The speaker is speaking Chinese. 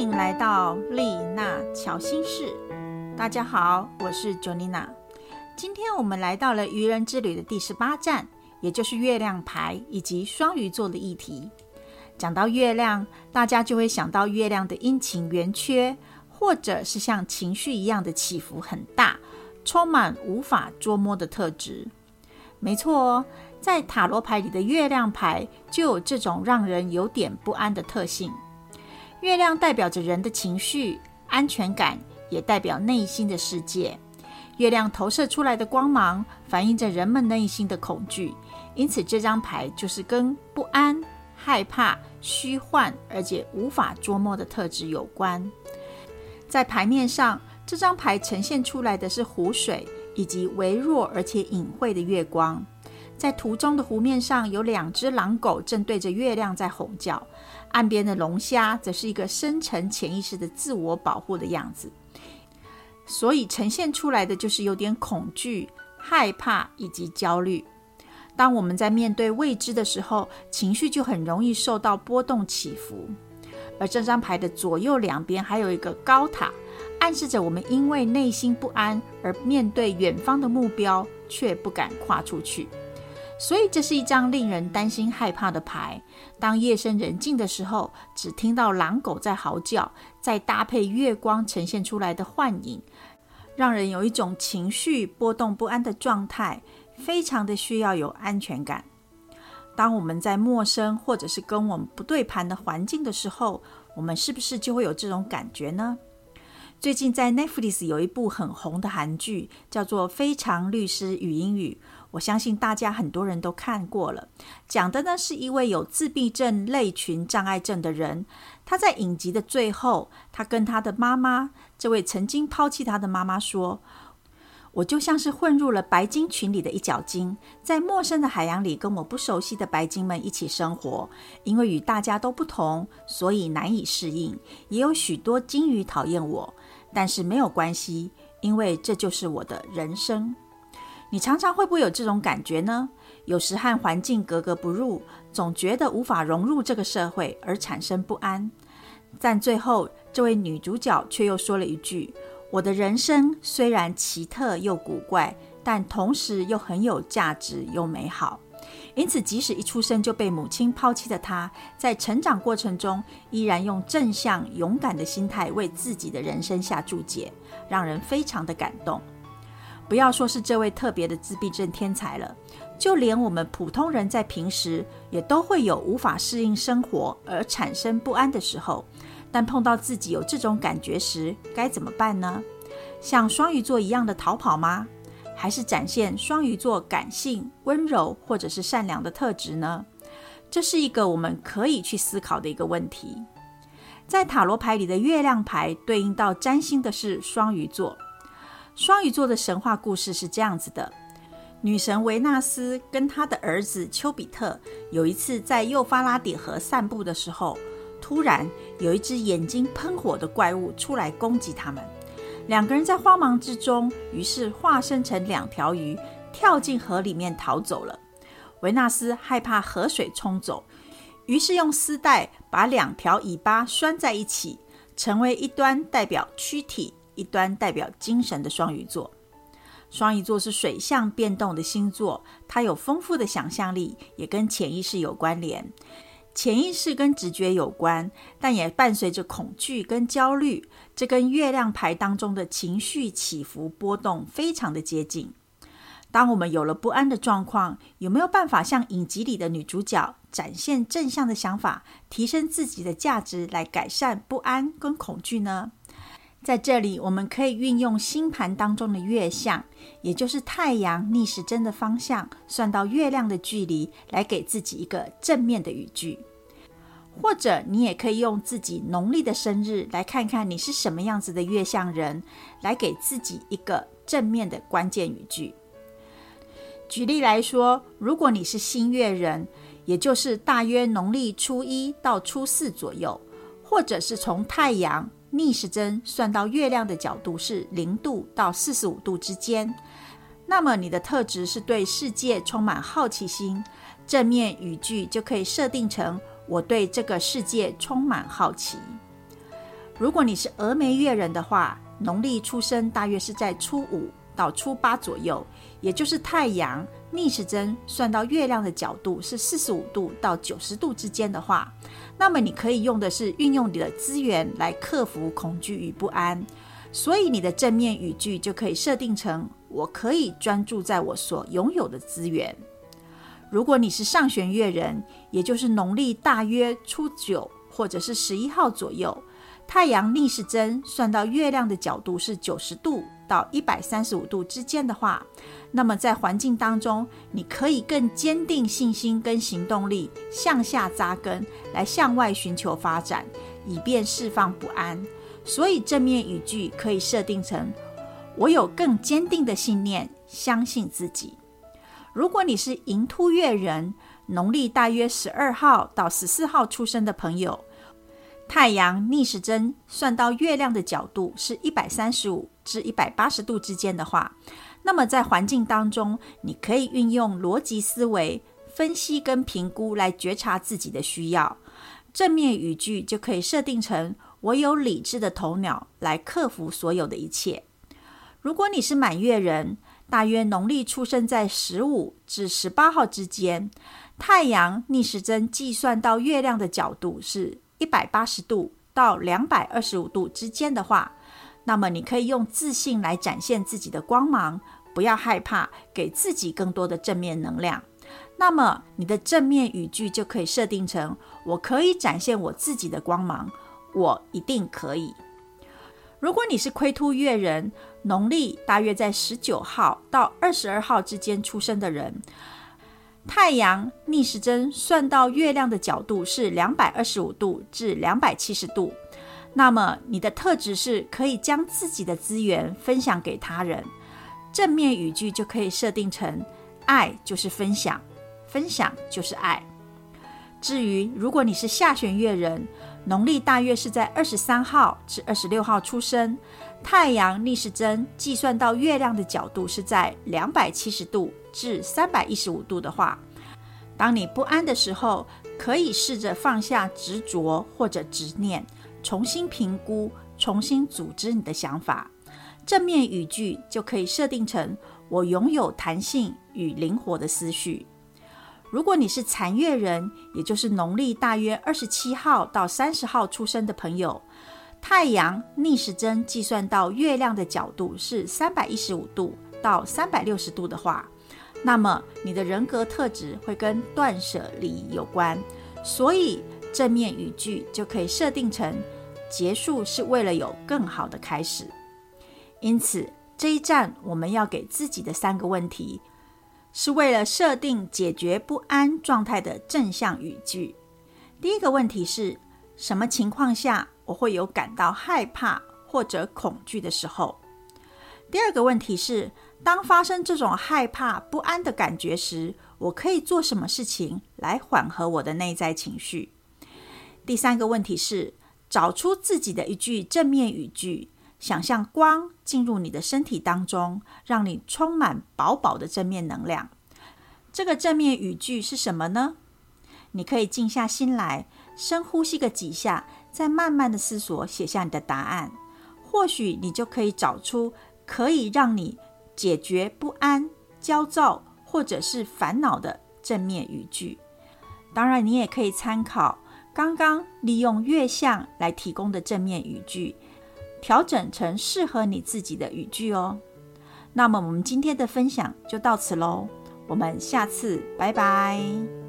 欢迎来到丽娜巧心事。大家好，我是 Jonina。今天我们来到了愚人之旅的第十八站，也就是月亮牌以及双鱼座的议题。讲到月亮，大家就会想到月亮的阴晴圆缺，或者是像情绪一样的起伏很大，充满无法捉摸的特质。没错哦，在塔罗牌里的月亮牌就有这种让人有点不安的特性。月亮代表着人的情绪、安全感，也代表内心的世界。月亮投射出来的光芒，反映着人们内心的恐惧，因此这张牌就是跟不安、害怕、虚幻，而且无法捉摸的特质有关。在牌面上，这张牌呈现出来的是湖水以及微弱而且隐晦的月光。在图中的湖面上有两只狼狗正对着月亮在吼叫。岸边的龙虾则是一个深沉潜意识的自我保护的样子，所以呈现出来的就是有点恐惧、害怕以及焦虑。当我们在面对未知的时候，情绪就很容易受到波动起伏。而这张牌的左右两边还有一个高塔，暗示着我们因为内心不安而面对远方的目标却不敢跨出去。所以这是一张令人担心害怕的牌。当夜深人静的时候，只听到狼狗在嚎叫，再搭配月光呈现出来的幻影，让人有一种情绪波动不安的状态，非常的需要有安全感。当我们在陌生或者是跟我们不对盘的环境的时候，我们是不是就会有这种感觉呢？最近在 Netflix 有一部很红的韩剧，叫做《非常律师与英语》。我相信大家很多人都看过了，讲的呢是一位有自闭症类群障碍症的人，他在影集的最后，他跟他的妈妈，这位曾经抛弃他的妈妈说：“我就像是混入了白鲸群里的一角鲸，在陌生的海洋里跟我不熟悉的白鲸们一起生活，因为与大家都不同，所以难以适应，也有许多鲸鱼讨厌我，但是没有关系，因为这就是我的人生。”你常常会不会有这种感觉呢？有时和环境格格不入，总觉得无法融入这个社会而产生不安。但最后，这位女主角却又说了一句：“我的人生虽然奇特又古怪，但同时又很有价值又美好。”因此，即使一出生就被母亲抛弃的她，在成长过程中依然用正向、勇敢的心态为自己的人生下注解，让人非常的感动。不要说是这位特别的自闭症天才了，就连我们普通人在平时也都会有无法适应生活而产生不安的时候。但碰到自己有这种感觉时，该怎么办呢？像双鱼座一样的逃跑吗？还是展现双鱼座感性、温柔或者是善良的特质呢？这是一个我们可以去思考的一个问题。在塔罗牌里的月亮牌对应到占星的是双鱼座。双鱼座的神话故事是这样子的：女神维纳斯跟她的儿子丘比特有一次在幼发拉底河散步的时候，突然有一只眼睛喷火的怪物出来攻击他们。两个人在慌忙之中，于是化身成两条鱼，跳进河里面逃走了。维纳斯害怕河水冲走，于是用丝带把两条尾巴拴在一起，成为一端代表躯体。一端代表精神的双鱼座，双鱼座是水象变动的星座，它有丰富的想象力，也跟潜意识有关联。潜意识跟直觉有关，但也伴随着恐惧跟焦虑，这跟月亮牌当中的情绪起伏波动非常的接近。当我们有了不安的状况，有没有办法像影集里的女主角，展现正向的想法，提升自己的价值，来改善不安跟恐惧呢？在这里，我们可以运用星盘当中的月相，也就是太阳逆时针的方向，算到月亮的距离，来给自己一个正面的语句。或者，你也可以用自己农历的生日来看看你是什么样子的月相人，来给自己一个正面的关键语句。举例来说，如果你是新月人，也就是大约农历初一到初四左右，或者是从太阳。逆时针算到月亮的角度是零度到四十五度之间，那么你的特质是对世界充满好奇心。正面语句就可以设定成“我对这个世界充满好奇”。如果你是峨眉月人的话，农历出生大约是在初五到初八左右，也就是太阳逆时针算到月亮的角度是四十五度到九十度之间的话，那么你可以用的是运用你的资源来克服恐惧与不安。所以你的正面语句就可以设定成：我可以专注在我所拥有的资源。如果你是上弦月人，也就是农历大约初九或者是十一号左右，太阳逆时针算到月亮的角度是九十度到一百三十五度之间的话，那么在环境当中，你可以更坚定信心跟行动力，向下扎根，来向外寻求发展，以便释放不安。所以正面语句可以设定成：我有更坚定的信念，相信自己。如果你是寅突月人，农历大约十二号到十四号出生的朋友，太阳逆时针算到月亮的角度是一百三十五至一百八十度之间的话，那么在环境当中，你可以运用逻辑思维分析跟评估来觉察自己的需要。正面语句就可以设定成：我有理智的头脑来克服所有的一切。如果你是满月人，大约农历出生在十五至十八号之间，太阳逆时针计算到月亮的角度是一百八十度到两百二十五度之间的话，那么你可以用自信来展现自己的光芒，不要害怕，给自己更多的正面能量。那么你的正面语句就可以设定成：我可以展现我自己的光芒，我一定可以。如果你是窥兔月人，农历大约在十九号到二十二号之间出生的人，太阳逆时针算到月亮的角度是两百二十五度至两百七十度。那么你的特质是可以将自己的资源分享给他人，正面语句就可以设定成：爱就是分享，分享就是爱。至于如果你是下弦月人，农历大约是在二十三号至二十六号出生，太阳逆时针计算到月亮的角度是在两百七十度至三百一十五度的话，当你不安的时候，可以试着放下执着或者执念，重新评估、重新组织你的想法。正面语句就可以设定成：我拥有弹性与灵活的思绪。如果你是残月人，也就是农历大约二十七号到三十号出生的朋友，太阳逆时针计算到月亮的角度是三百一十五度到三百六十度的话，那么你的人格特质会跟断舍离有关，所以正面语句就可以设定成：结束是为了有更好的开始。因此，这一站我们要给自己的三个问题。是为了设定解决不安状态的正向语句。第一个问题是什么情况下我会有感到害怕或者恐惧的时候？第二个问题是当发生这种害怕不安的感觉时，我可以做什么事情来缓和我的内在情绪？第三个问题是找出自己的一句正面语句。想象光进入你的身体当中，让你充满饱饱的正面能量。这个正面语句是什么呢？你可以静下心来，深呼吸个几下，再慢慢的思索，写下你的答案。或许你就可以找出可以让你解决不安、焦躁或者是烦恼的正面语句。当然，你也可以参考刚刚利用月相来提供的正面语句。调整成适合你自己的语句哦。那么我们今天的分享就到此喽，我们下次拜拜。